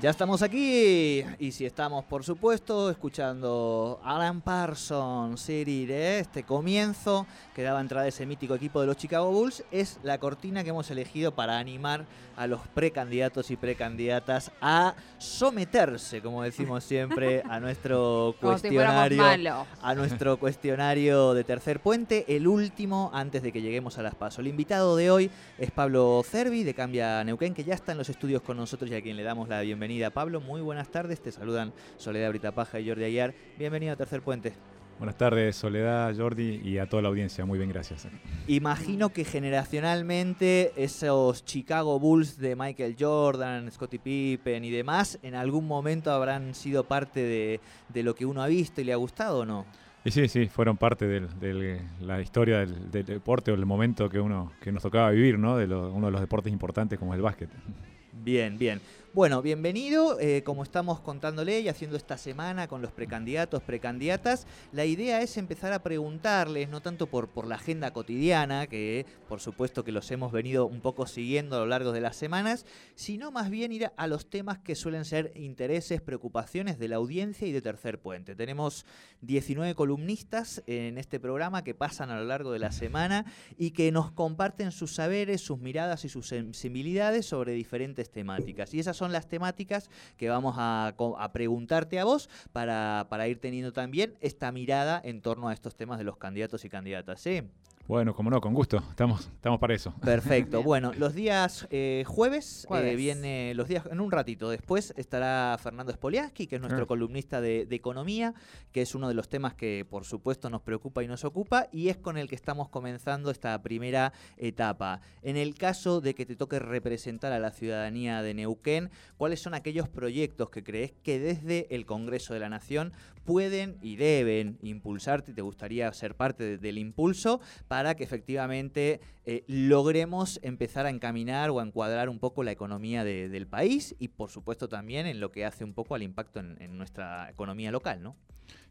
Ya estamos aquí y si estamos, por supuesto, escuchando Alan Parsons, Siri, este comienzo que daba entrada a ese mítico equipo de los Chicago Bulls, es la cortina que hemos elegido para animar a los precandidatos y precandidatas a someterse, como decimos siempre, a nuestro cuestionario, a nuestro cuestionario de tercer puente, el último antes de que lleguemos a las pasos. El invitado de hoy es Pablo Cervi de Cambia Neuquén, que ya está en los estudios con nosotros y a quien le damos la bienvenida. Pablo, muy buenas tardes. Te saludan Soledad Britapaja y Jordi Ayar. Bienvenido a Tercer Puente. Buenas tardes, Soledad, Jordi y a toda la audiencia. Muy bien, gracias. Imagino que generacionalmente esos Chicago Bulls de Michael Jordan, Scottie Pippen y demás, en algún momento habrán sido parte de, lo que uno ha visto y le ha gustado o no. Y sí, sí, fueron parte de la historia del, deporte o el momento que uno que nos tocaba vivir, ¿no? De uno de los deportes importantes como el básquet. Bien, bien. Bueno, bienvenido. Eh, como estamos contándole y haciendo esta semana con los precandidatos, precandidatas, la idea es empezar a preguntarles, no tanto por, la agenda cotidiana, que por supuesto que los hemos venido un poco siguiendo a lo largo de las semanas, sino más bien ir a los temas que suelen ser intereses, preocupaciones de la audiencia y de Tercer Puente. Tenemos 19 columnistas en este programa que pasan a lo largo de la semana y que nos comparten sus saberes, sus miradas y sus sensibilidades sobre diferentes temáticas. Y esas son las temáticas que vamos a, preguntarte a vos para, para, ir teniendo también esta mirada en torno a estos temas de los candidatos y candidatas. ¿sí? Bueno, como no, con gusto. Estamos, estamos para eso. Perfecto. bueno, los días eh, jueves, eh, viene los días, en un ratito después estará Fernando Spoliaski, que es nuestro ah. columnista de, economía, que es uno de los temas que por supuesto nos preocupa y nos ocupa, y es con el que estamos comenzando esta primera etapa. En el caso de que te toque representar a la ciudadanía de Neuquén, ¿cuáles son aquellos proyectos que crees que desde el Congreso de la Nación pueden y deben impulsarte te gustaría ser parte del impulso para que efectivamente eh, logremos empezar a encaminar o a encuadrar un poco la economía del país y por supuesto también en lo que hace un poco al impacto en, nuestra economía local, ¿no?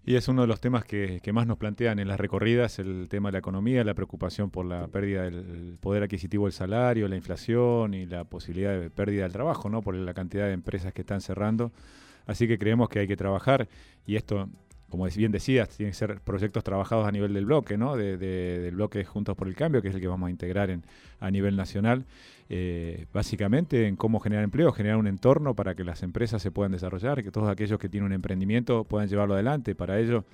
Y es uno de los temas que, más nos plantean en las recorridas, el tema de la economía, la preocupación por la pérdida del poder adquisitivo del salario, la inflación y la posibilidad de pérdida del trabajo, ¿no? Por la cantidad de empresas que están cerrando. Así que creemos que hay que trabajar y esto, como bien decías, tienen que ser proyectos trabajados a nivel del bloque, ¿no? del bloque Juntos por el Cambio, que es el que vamos a integrar en, a nivel nacional. Eh, básicamente en cómo generar empleo, generar un entorno para que las empresas se puedan desarrollar, que todos aquellos que tienen un emprendimiento puedan llevarlo adelante. Para ello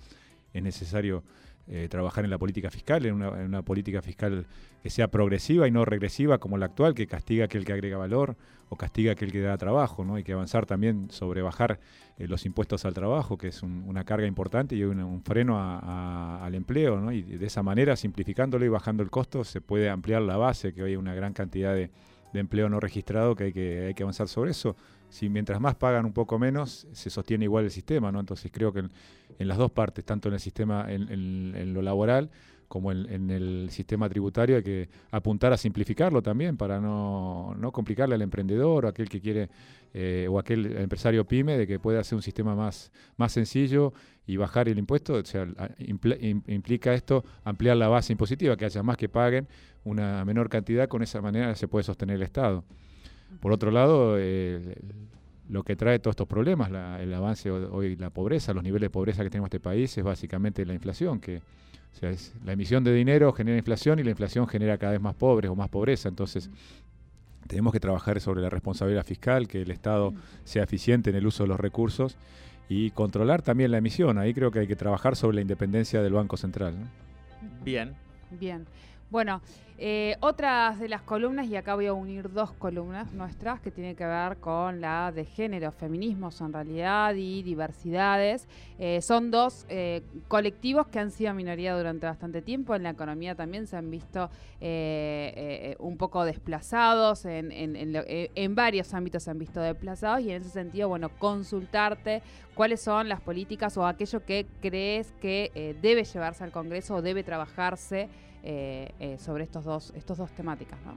es necesario eh, trabajar en la política fiscal, en una, política fiscal que sea progresiva y no regresiva como la actual, que castiga a aquel que agrega valor o castiga a aquel que da trabajo, ¿no? Hay que avanzar también sobre bajar eh, los impuestos al trabajo, que es una carga importante y un, freno al empleo, ¿no? Y de esa manera, simplificándolo y bajando el costo, se puede ampliar la base, que hoy hay una gran cantidad de, empleo no registrado que hay que, hay que avanzar sobre eso si mientras más pagan un poco menos, se sostiene igual el sistema, ¿no? Entonces creo que en, las dos partes, tanto en el sistema, en, lo laboral, como en, el sistema tributario, hay que apuntar a simplificarlo también para no, complicarle al emprendedor o aquel que quiere, eh, o aquel empresario pyme, de que pueda hacer un sistema más, más sencillo y bajar el impuesto. O sea, implica esto ampliar la base impositiva, que haya más que paguen una menor cantidad, con esa manera se puede sostener el Estado. Por otro lado, eh, lo que trae todos estos problemas, el avance hoy, la pobreza, los niveles de pobreza que tenemos en este país, es básicamente la inflación, que o sea, es, la emisión de dinero genera inflación y la inflación genera cada vez más pobres o más pobreza. Entonces, tenemos que trabajar sobre la responsabilidad fiscal, que el Estado sea eficiente en el uso de los recursos y controlar también la emisión. Ahí creo que hay que trabajar sobre la independencia del Banco Central. Bien. Bien. Bueno, eh, otras de las columnas, y acá voy a unir dos columnas nuestras que tienen que ver con la de género, feminismos en realidad y diversidades. Eh, son dos eh, colectivos que han sido minoría durante bastante tiempo. En la economía también se han visto un poco desplazados, en, en, varios ámbitos se han visto desplazados y en ese sentido, bueno, consultarte cuáles son las políticas o aquello que crees que debe llevarse al Congreso o debe trabajarse. Eh, eh, sobre estos dos, estos dos temáticas. ¿no?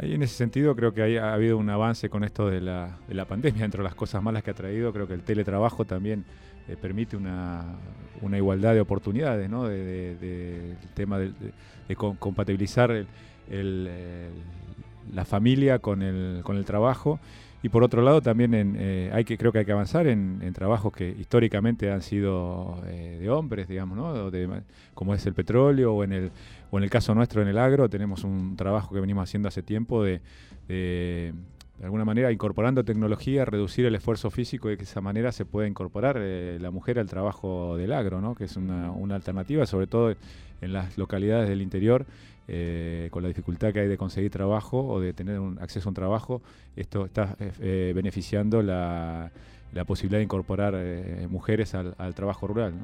Ahí en ese sentido creo que ha habido un avance con esto de la, de la pandemia, entre las cosas malas que ha traído, creo que el teletrabajo también eh, permite una, una, igualdad de oportunidades, ¿no? de, tema de, compatibilizar el, la familia con el, con el trabajo Y por otro lado, también en, eh, hay que, creo que hay que avanzar en, trabajos que históricamente han sido eh, de hombres, digamos, ¿no? como es el petróleo o en el, o en el caso nuestro en el agro, tenemos un trabajo que venimos haciendo hace tiempo de, de, alguna manera, incorporando tecnología, reducir el esfuerzo físico y que de esa manera se pueda incorporar eh, la mujer al trabajo del agro, ¿no? que es una, una alternativa, sobre todo en las localidades del interior eh, con la dificultad que hay de conseguir trabajo o de tener un acceso a un trabajo, esto está eh, eh, beneficiando la, posibilidad de incorporar mujeres al, trabajo rural.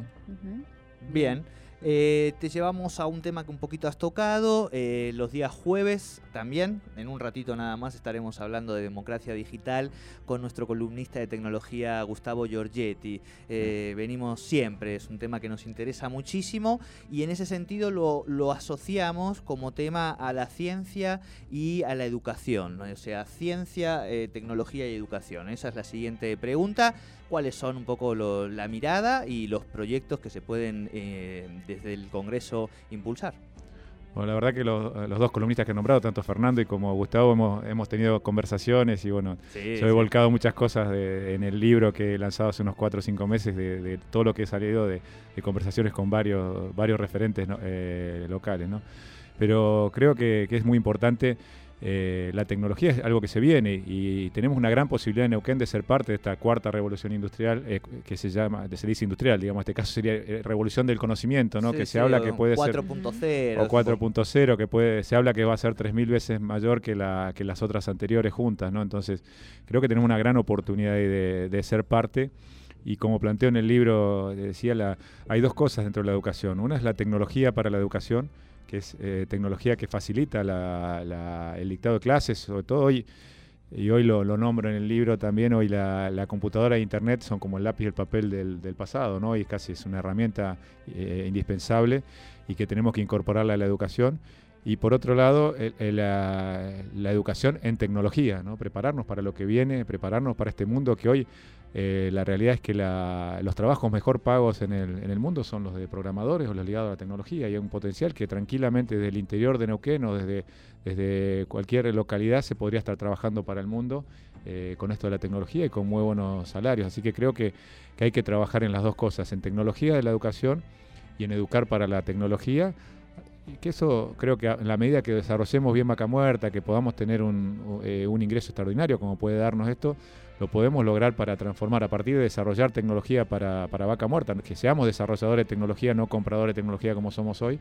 Bien. Eh, te llevamos a un tema que un poquito has tocado. Eh, los días jueves también, en un ratito nada más, estaremos hablando de democracia digital con nuestro columnista de tecnología Gustavo Giorgetti. Eh, venimos siempre, es un tema que nos interesa muchísimo y en ese sentido lo, asociamos como tema a la ciencia y a la educación. O sea, ciencia, tecnología y educación. Esa es la siguiente pregunta cuáles son un poco la mirada y los proyectos que se pueden desde el Congreso impulsar. Bueno, la verdad que los, dos columnistas que he nombrado, tanto Fernando y como Gustavo, hemos, hemos tenido conversaciones y bueno, yo he volcado muchas cosas en el libro que he lanzado hace unos cuatro o cinco meses de, todo lo que he salido de, conversaciones con varios, varios referentes eh, locales. ¿no? Pero creo que, que es muy importante eh, la tecnología es algo que se viene y tenemos una gran posibilidad en Neuquén de ser parte de esta cuarta revolución industrial eh, que se llama, se dice industrial, digamos, en este caso sería eh, revolución del conocimiento, ¿no? que se habla que puede ser 4.0 o 4.0, que puede se habla que va a ser 3000 veces mayor que la que las otras anteriores juntas, ¿no? Entonces, creo que tenemos una gran oportunidad de, de ser parte y como planteo en el libro, decía, la, hay dos cosas dentro de la educación. Una es la tecnología para la educación, que es eh, tecnología que facilita el dictado de clases, sobre todo hoy, y hoy lo, nombro en el libro también, hoy la, computadora e internet son como el lápiz y el papel del, pasado, ¿no? Y casi es una herramienta eh, indispensable y que tenemos que incorporarla a la educación. Y por otro lado, la, educación en tecnología, ¿no? prepararnos para lo que viene, prepararnos para este mundo que hoy eh, la realidad es que los trabajos mejor pagos en el, mundo son los de programadores o los ligados a la tecnología y hay un potencial que tranquilamente desde el interior de Neuquén o desde, cualquier localidad se podría estar trabajando para el mundo eh, con esto de la tecnología y con muy buenos salarios. Así que creo que, que hay que trabajar en las dos cosas, en tecnología de la educación y en educar para la tecnología que eso creo que en la medida que desarrollemos bien Vaca Muerta, que podamos tener un, eh, un, ingreso extraordinario como puede darnos esto, lo podemos lograr para transformar a partir de desarrollar tecnología para, para Vaca Muerta, que seamos desarrolladores de tecnología, no compradores de tecnología como somos hoy.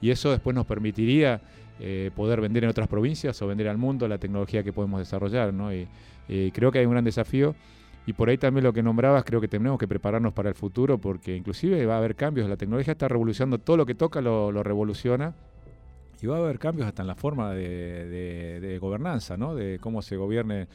Y eso después nos permitiría eh, poder vender en otras provincias o vender al mundo la tecnología que podemos desarrollar. ¿no? Y, creo que hay un gran desafío. Y por ahí también lo que nombrabas, creo que tenemos que prepararnos para el futuro porque inclusive va a haber cambios. La tecnología está revolucionando todo lo que toca, lo, revoluciona. Y va a haber cambios hasta en la forma de, de gobernanza, ¿no? de cómo se gobierne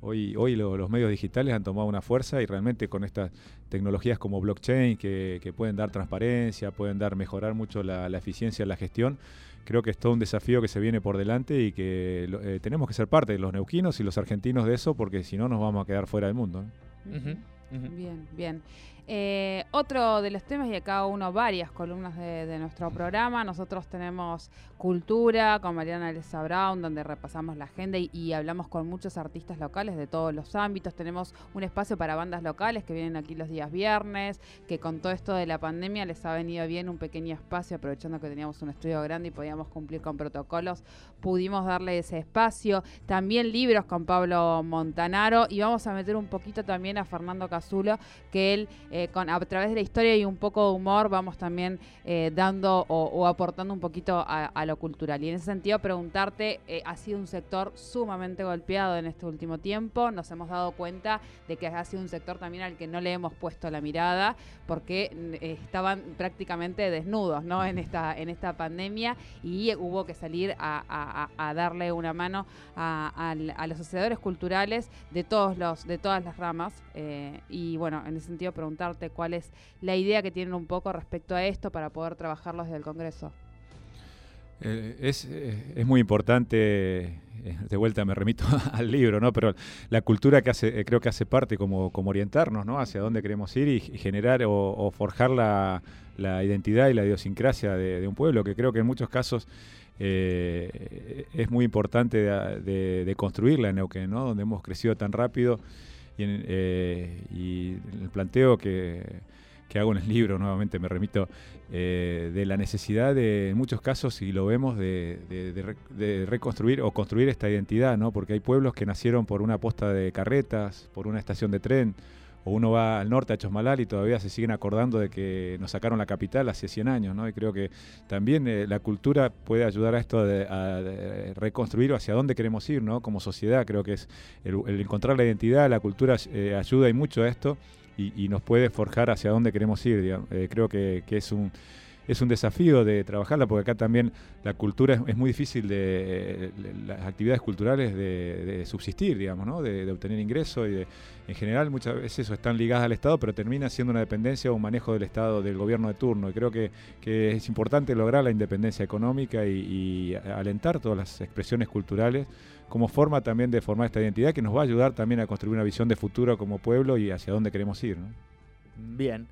Hoy, hoy los medios digitales han tomado una fuerza y realmente con estas tecnologías como blockchain que, pueden dar transparencia, pueden dar mejorar mucho la, eficiencia de la gestión, creo que es todo un desafío que se viene por delante y que eh, tenemos que ser parte de los neuquinos y los argentinos de eso porque si no nos vamos a quedar fuera del mundo. Bien, bien. Eh, otro de los temas, y acá uno varias columnas de, nuestro programa, nosotros tenemos Cultura con Mariana Elsa Brown, donde repasamos la agenda y, hablamos con muchos artistas locales de todos los ámbitos. Tenemos un espacio para bandas locales que vienen aquí los días viernes, que con todo esto de la pandemia les ha venido bien un pequeño espacio, aprovechando que teníamos un estudio grande y podíamos cumplir con protocolos, pudimos darle ese espacio. También libros con Pablo Montanaro y vamos a meter un poquito también a Fernando Cazulo, que él... con, a través de la historia y un poco de humor vamos también eh, dando o, aportando un poquito a, lo cultural. Y en ese sentido preguntarte, eh, ha sido un sector sumamente golpeado en este último tiempo, nos hemos dado cuenta de que ha sido un sector también al que no le hemos puesto la mirada porque mm, estaban prácticamente desnudos ¿no? en, esta, en esta pandemia y hubo que salir a, darle una mano a, los asociadores culturales de, todos los, de todas las ramas. y bueno, en ese sentido preguntar cuál es la idea que tienen un poco respecto a esto para poder trabajarlo desde el Congreso. Eh, es, eh, es, muy importante, eh, de vuelta me remito al libro, ¿no? pero la cultura que hace, creo que hace parte como, como orientarnos ¿no? hacia dónde queremos ir y, generar o, forjar la, la, identidad y la idiosincrasia de, un pueblo, que creo que en muchos casos es muy importante de, construirla en Neuquén, ¿no? donde hemos crecido tan rápido y, eh, el planteo que, hago en el libro, nuevamente me remito, eh, de la necesidad de, en muchos casos, y lo vemos, de, de, reconstruir o construir esta identidad, ¿no? porque hay pueblos que nacieron por una posta de carretas, por una estación de tren, o uno va al norte a Chosmalal y todavía se siguen acordando de que nos sacaron la capital hace 100 años, ¿no? Y creo que también eh, la cultura puede ayudar a esto de, a, reconstruir hacia dónde queremos ir, ¿no? Como sociedad, creo que es el, encontrar la identidad, la cultura eh, ayuda y mucho a esto y, nos puede forjar hacia dónde queremos ir, eh, creo que es un es un desafío de trabajarla, porque acá también la cultura es, muy difícil de, las actividades culturales de, subsistir, digamos, ¿no? de, obtener ingresos y en general muchas veces eso están ligadas al Estado, pero termina siendo una dependencia o un manejo del Estado, del gobierno de turno. Y creo que, es importante lograr la independencia económica y, alentar todas las expresiones culturales como forma también de formar esta identidad que nos va a ayudar también a construir una visión de futuro como pueblo y hacia dónde queremos ir. Bien.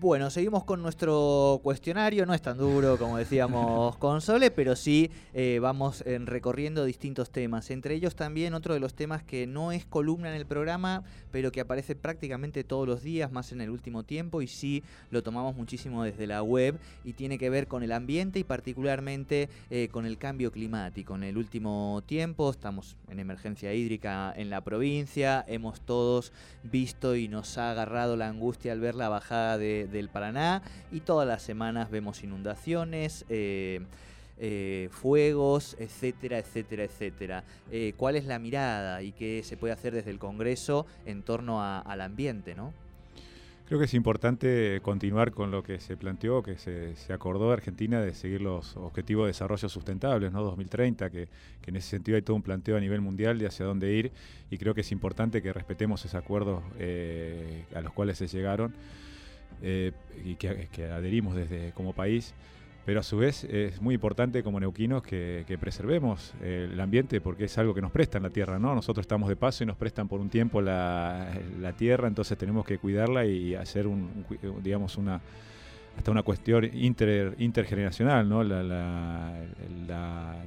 Bueno, seguimos con nuestro cuestionario, no es tan duro como decíamos con Sole, pero sí eh, vamos en recorriendo distintos temas. Entre ellos también otro de los temas que no es columna en el programa, pero que aparece prácticamente todos los días, más en el último tiempo, y sí lo tomamos muchísimo desde la web, y tiene que ver con el ambiente y particularmente eh, con el cambio climático. En el último tiempo estamos en emergencia hídrica en la provincia, hemos todos visto y nos ha agarrado la angustia al ver la bajada de del Paraná y todas las semanas vemos inundaciones. Eh, eh, fuegos, etcétera, etcétera, etcétera. Eh, ¿Cuál es la mirada y qué se puede hacer desde el Congreso en torno al ambiente, no? Creo que es importante continuar con lo que se planteó, que se, acordó Argentina de seguir los objetivos de desarrollo sustentables, ¿no? 2030, que, en ese sentido hay todo un planteo a nivel mundial de hacia dónde ir y creo que es importante que respetemos esos acuerdos a los cuales se llegaron. Eh, y que, adherimos desde como país. Pero a su vez es muy importante como neuquinos que, preservemos el ambiente porque es algo que nos prestan la tierra, ¿no? Nosotros estamos de paso y nos prestan por un tiempo la, tierra, entonces tenemos que cuidarla y hacer un, digamos, una hasta una cuestión inter, intergeneracional, ¿no? La, la,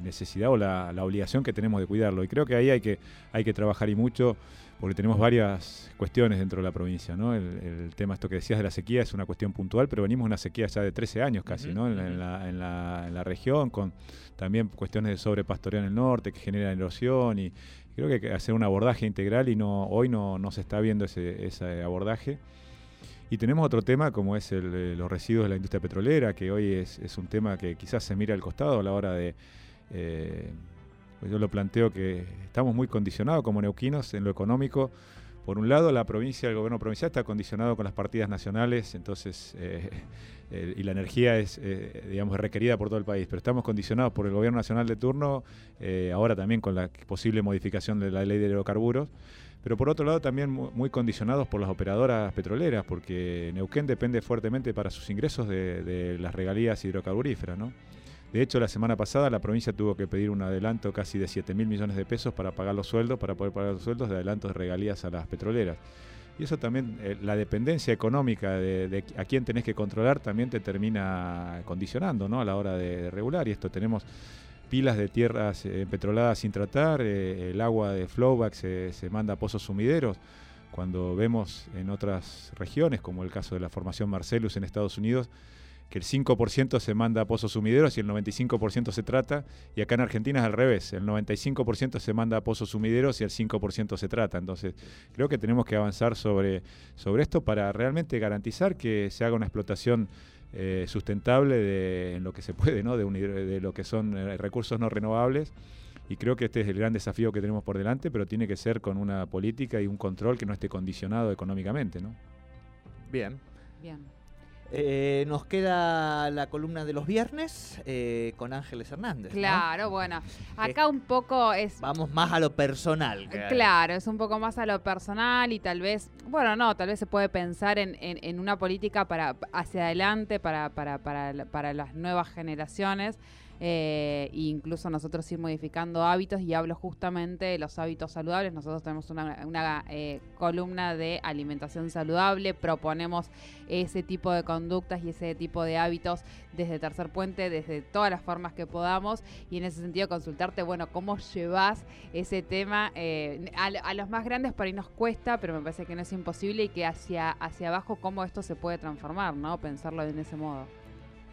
necesidad o la, obligación que tenemos de cuidarlo. Y creo que ahí hay que, hay que trabajar y mucho porque tenemos varias cuestiones dentro de la provincia, ¿no? El, tema, esto que decías de la sequía, es una cuestión puntual, pero venimos de una sequía ya de 13 años casi, ¿no? En, la, región, con también cuestiones de sobrepastoreo en el norte que generan erosión y creo que hay que hacer un abordaje integral y no hoy no, no se está viendo ese, ese abordaje. Y tenemos otro tema como es el, los residuos de la industria petrolera, que hoy es, un tema que quizás se mira al costado a la hora de... Eh, pues yo lo planteo que estamos muy condicionados como neuquinos en lo económico. Por un lado, la provincia, el gobierno provincial está condicionado con las partidas nacionales, entonces, eh, y la energía es, eh, digamos, requerida por todo el país, pero estamos condicionados por el gobierno nacional de turno, eh, ahora también con la posible modificación de la ley de hidrocarburos, pero por otro lado también muy, condicionados por las operadoras petroleras, porque Neuquén depende fuertemente para sus ingresos de, las regalías hidrocarburíferas, ¿no? De hecho, la semana pasada la provincia tuvo que pedir un adelanto casi de 7 mil millones de pesos para pagar los sueldos, para poder pagar los sueldos de adelantos de regalías a las petroleras. Y eso también, eh, la dependencia económica de, a quién tenés que controlar también te termina condicionando ¿no? a la hora de, regular. Y esto tenemos pilas de tierras eh, petroladas sin tratar, eh, el agua de flowback se, se manda a pozos sumideros cuando vemos en otras regiones, como el caso de la formación Marcellus en Estados Unidos, que el 5% se manda a pozos sumideros y el 95% se trata, y acá en Argentina es al revés, el 95% se manda a pozos sumideros y el 5% se trata. Entonces, creo que tenemos que avanzar sobre, sobre esto para realmente garantizar que se haga una explotación eh, sustentable de, en lo que se puede, ¿no? de, de lo que son eh, recursos no renovables. Y creo que este es el gran desafío que tenemos por delante, pero tiene que ser con una política y un control que no esté condicionado económicamente. ¿no? Bien. Bien. Eh, nos queda la columna de los viernes eh, con Ángeles Hernández. Claro, bueno. Acá un poco es. Vamos más a lo personal. Claro, es un poco más a lo personal y tal vez. Bueno, no, tal vez se puede pensar en, una política para hacia adelante, para, para, para, para las nuevas generaciones. Eh, incluso nosotros ir modificando hábitos y hablo justamente de los hábitos saludables. Nosotros tenemos una, eh, columna de alimentación saludable, proponemos ese tipo de conductas y ese tipo de hábitos desde Tercer Puente, desde todas las formas que podamos y en ese sentido consultarte, bueno, cómo llevas ese tema eh, a, los más grandes por ahí nos cuesta, pero me parece que no es imposible y que hacia, hacia abajo cómo esto se puede transformar, ¿no? Pensarlo en ese modo.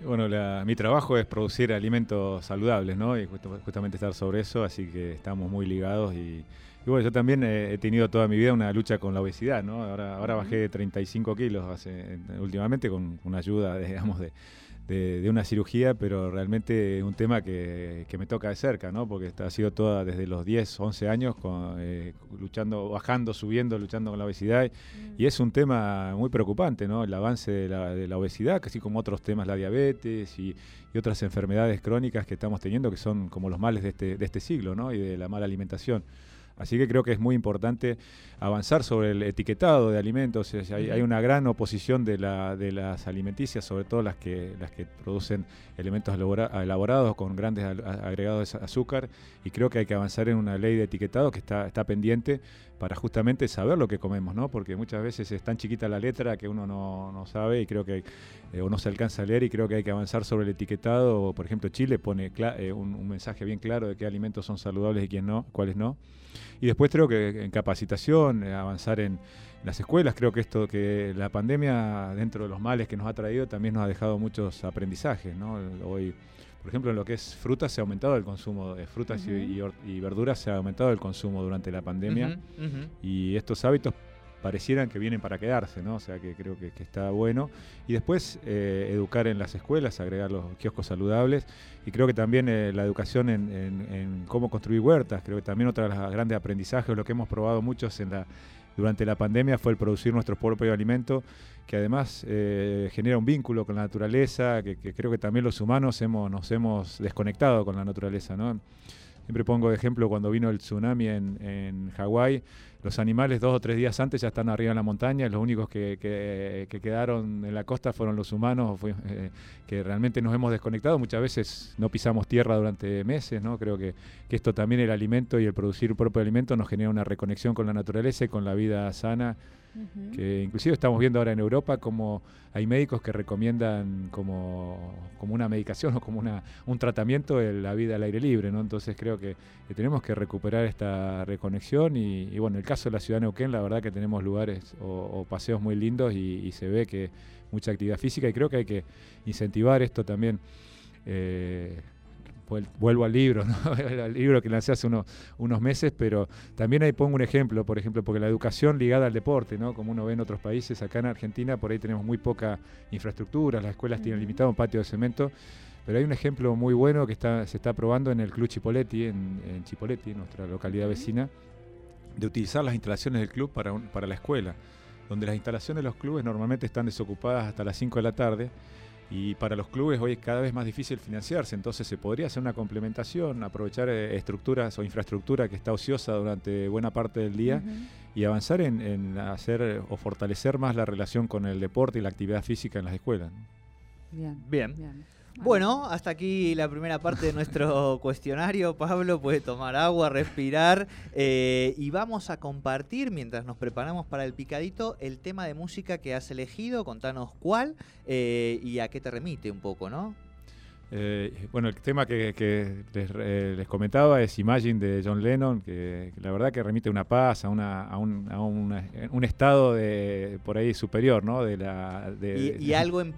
Bueno, mi trabajo es producir alimentos saludables, ¿no? Y justamente estar sobre eso, así que estamos muy ligados y, bueno, yo también he, tenido toda mi vida una lucha con la obesidad, ¿no? Ahora, ahora bajé 35 kilos hace, últimamente con una ayuda, digamos, de, de, una cirugía, pero realmente es un tema que, me toca de cerca, ¿no? Porque ha sido toda desde los 10, 11 años, eh, luchando, bajando, subiendo, luchando con la obesidad. Mm. Y es un tema muy preocupante, ¿no? El avance de la, de la obesidad, así como otros temas, la diabetes y, otras enfermedades crónicas que estamos teniendo, que son como los males de este, de este siglo, ¿no? Y de la mala alimentación. Así que creo que es muy importante avanzar sobre el etiquetado de alimentos. Hay, una gran oposición de, las alimenticias, sobre todo las que, las que producen elementos elaborados con grandes agregados de azúcar. Y creo que hay que avanzar en una ley de etiquetado que está, está pendiente para justamente saber lo que comemos, ¿no? Porque muchas veces es tan chiquita la letra que uno no, sabe y creo que eh, o no se alcanza a leer y creo que hay que avanzar sobre el etiquetado. Por ejemplo, Chile pone eh, un, un, mensaje bien claro de qué alimentos son saludables y quién no, cuáles no. Y después creo que en capacitación, eh, avanzar en las escuelas, creo que esto, que la pandemia, dentro de los males que nos ha traído, también nos ha dejado muchos aprendizajes, ¿no? Hoy, por ejemplo, en lo que es frutas se ha aumentado el consumo de frutas y, verduras se ha aumentado el consumo durante la pandemia. Y estos hábitos parecieran que vienen para quedarse, ¿no? O sea que creo que, está bueno. Y después eh, educar en las escuelas, agregar los kioscos saludables. Y creo que también eh, la educación en, cómo construir huertas, creo que también otra de los grandes aprendizajes, lo que hemos probado muchos en la, durante la pandemia fue el producir nuestro propio alimento, que además eh, genera un vínculo con la naturaleza, que, creo que también los humanos hemos, nos hemos desconectado con la naturaleza, ¿no? Siempre pongo de ejemplo cuando vino el tsunami en, en Hawái, los animales dos o tres días antes ya están arriba en la montaña, los únicos que, quedaron en la costa fueron los humanos, eh, que realmente nos hemos desconectado, muchas veces no pisamos tierra durante meses, ¿no? creo que, que, esto también el alimento y el producir propio alimento nos genera una reconexión con la naturaleza y con la vida sana que inclusive estamos viendo ahora en Europa como hay médicos que recomiendan como, como una medicación o como una, un tratamiento la vida al aire libre, ¿no? Entonces creo que, tenemos que recuperar esta reconexión y, bueno, en el caso de la ciudad de Neuquén, la verdad que tenemos lugares o, paseos muy lindos y, se ve que mucha actividad física y creo que hay que incentivar esto también. Eh, vuelvo al libro, ¿no? al libro que lancé hace unos, unos meses, pero también ahí pongo un ejemplo, por ejemplo, porque la educación ligada al deporte, ¿no? como uno ve en otros países, acá en Argentina por ahí tenemos muy poca infraestructura, las escuelas tienen limitado un patio de cemento, pero hay un ejemplo muy bueno que está, se está probando en el Club Chipoletti, en, en Chipoletti, nuestra localidad vecina, de utilizar las instalaciones del club para, para la escuela, donde las instalaciones de los clubes normalmente están desocupadas hasta las 5 de la tarde y para los clubes hoy es cada vez más difícil financiarse, entonces se podría hacer una complementación, aprovechar eh, estructuras o infraestructura que está ociosa durante buena parte del día y avanzar en, hacer o fortalecer más la relación con el deporte y la actividad física en las escuelas. Bien. Bien. Bueno, hasta aquí la primera parte de nuestro cuestionario. Pablo puede tomar agua, respirar eh, y vamos a compartir mientras nos preparamos para el picadito el tema de música que has elegido. Contanos cuál eh, y a qué te remite un poco, ¿no? Eh, bueno, el tema que, eh, les, comentaba es Imagine de John Lennon, que, la verdad que remite una paz, a, una, a, un, a un estado de, por ahí superior, ¿no? De la, y, algo en,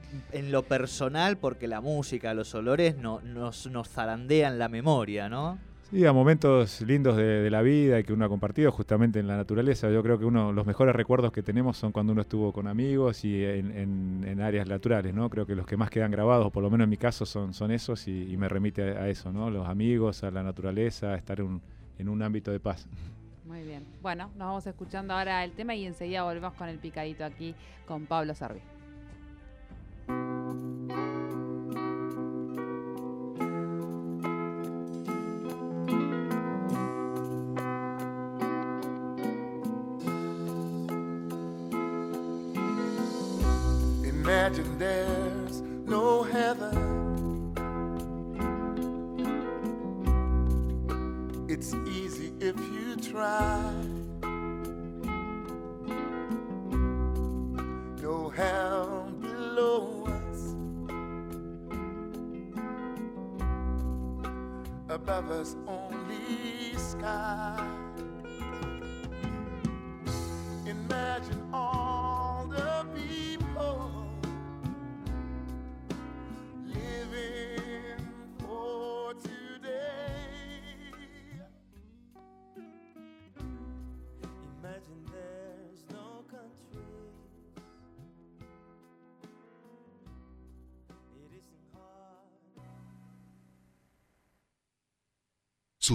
lo personal, porque la música, los olores no, nos, nos zarandean la memoria, ¿no? Sí, a momentos lindos de, la vida y que uno ha compartido justamente en la naturaleza. Yo creo que uno los mejores recuerdos que tenemos son cuando uno estuvo con amigos y en, áreas naturales, ¿no? Creo que los que más quedan grabados, por lo menos en mi caso, son, son esos y, me remite a, eso, ¿no? Los amigos, a la naturaleza, a estar en un ámbito de paz. Muy bien. Bueno, nos vamos escuchando ahora el tema y enseguida volvemos con el picadito aquí con Pablo Sarvi. Above us only sky.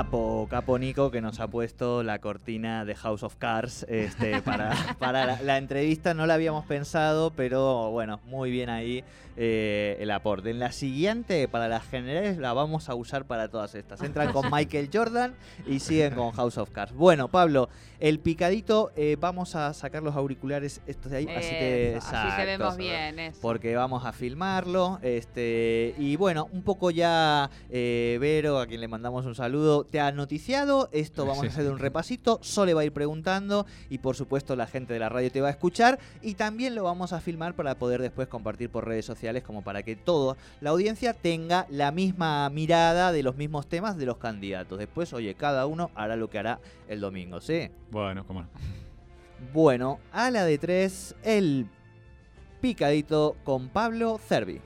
Capo, Capo Nico, que nos ha puesto la cortina de House of Cards este, para, para la, la entrevista. No la habíamos pensado, pero bueno, muy bien ahí eh, el aporte. En la siguiente, para las generales, la vamos a usar para todas estas. Entran con Michael Jordan y siguen con House of Cards. Bueno, Pablo, el picadito, eh, vamos a sacar los auriculares estos de ahí, así te vemos bien. Eso. porque vamos a filmarlo. Este, y bueno, un poco ya eh, Vero, a quien le mandamos un saludo, te ha noticiado. Esto vamos Sí. a hacer un repasito. Sole va a ir preguntando y por supuesto la gente de la radio te va a escuchar. Y también lo vamos a filmar para poder después compartir por redes sociales como para que toda la audiencia tenga la misma mirada de los mismos temas de los candidatos. Después, oye, cada uno hará lo que hará el domingo, ¿sí? Bueno, como no. Bueno, a la de tres, el picadito con Pablo Cervi.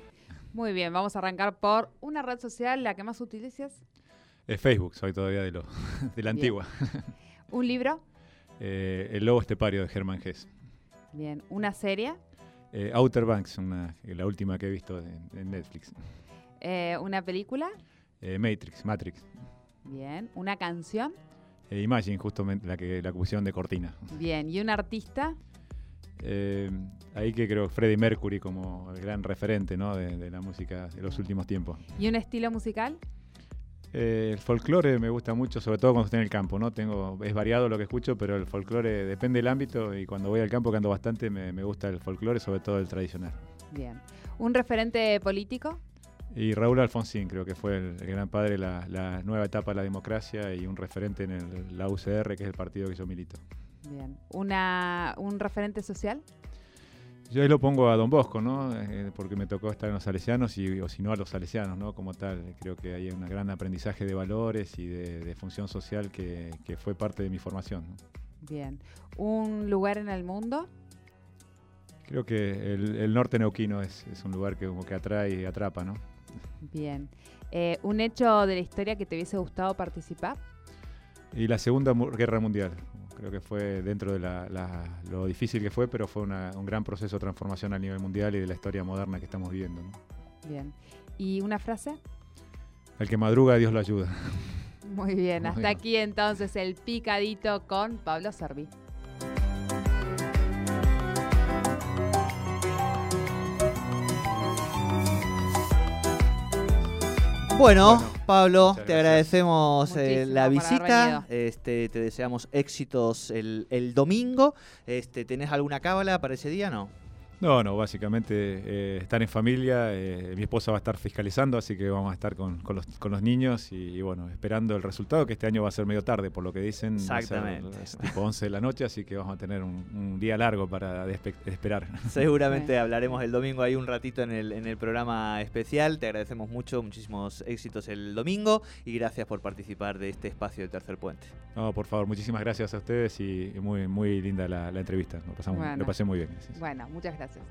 Muy bien, vamos a arrancar por una red social, la que más utilizas. Es Facebook, soy todavía de, lo, de la Bien. antigua. Un libro. Eh, el lobo estepario de Germán Hess. Bien. Una serie. Eh, Outer Banks, una, la última que he visto en, en Netflix. Eh, una película. Matrix, Matrix. Bien. Una canción. Imagine, justamente la que la pusieron de cortina. Bien. Y un artista. Eh, ahí que creo Freddie Mercury como el gran referente ¿no? de, de la música de los últimos tiempos. Y un estilo musical. Eh, el folclore me gusta mucho, sobre todo cuando estoy en el campo, ¿no? Tengo, es variado lo que escucho, pero el folclore depende del ámbito y cuando voy al campo canto bastante, me, me gusta el folclore, sobre todo el tradicional. Bien. Un referente político. Y Raúl Alfonsín creo que fue el, el gran padre de la, la nueva etapa de la democracia y un referente en el- la UCR, que es el partido que yo milito. Bien. Una, un referente social. Yo ahí lo pongo a Don Bosco, ¿no? Eh, porque me tocó estar en los salesianos y, o si no a los salesianos, ¿no? Como tal, creo que hay un gran aprendizaje de valores y de, de función social que, que fue parte de mi formación. ¿no? Bien. Un lugar en el mundo. Creo que el, el norte neuquino es, es un lugar que como que atrae y atrapa, ¿no? Bien. Eh, un hecho de la historia que te hubiese gustado participar. Y la Segunda Guerra Mundial, creo que fue dentro de la- la- lo difícil que fue, pero fue una- un gran proceso de transformación a nivel mundial y de la historia moderna que estamos viviendo. ¿no? Bien. ¿Y una frase? El que madruga, Dios lo ayuda. Muy bien. Muy Hasta bien. aquí entonces el picadito con Pablo Servi. Bueno, Bueno, Pablo, te agradecemos eh, la visita. Este, te deseamos éxitos el, el domingo. Este, ¿Tenés alguna cábala para ese día? No. No, no, básicamente eh, estar en familia, eh, mi esposa va a estar fiscalizando, así que vamos a estar con, con los, con los niños y, y, bueno, esperando el resultado, que este año va a ser medio tarde, por lo que dicen. va a ser, Exactamente. es tipo 11 de la noche, así que vamos a tener un, un día largo para esperar. Seguramente Sí. hablaremos el domingo ahí un ratito en el, en el programa especial. Te agradecemos mucho, muchísimos éxitos el domingo y gracias por participar de este espacio del Tercer Puente. No, por favor, muchísimas gracias a ustedes y muy, muy linda la, la entrevista. Lo, pasamos, Bueno. lo pasé muy bien. Bueno, muchas Gracias.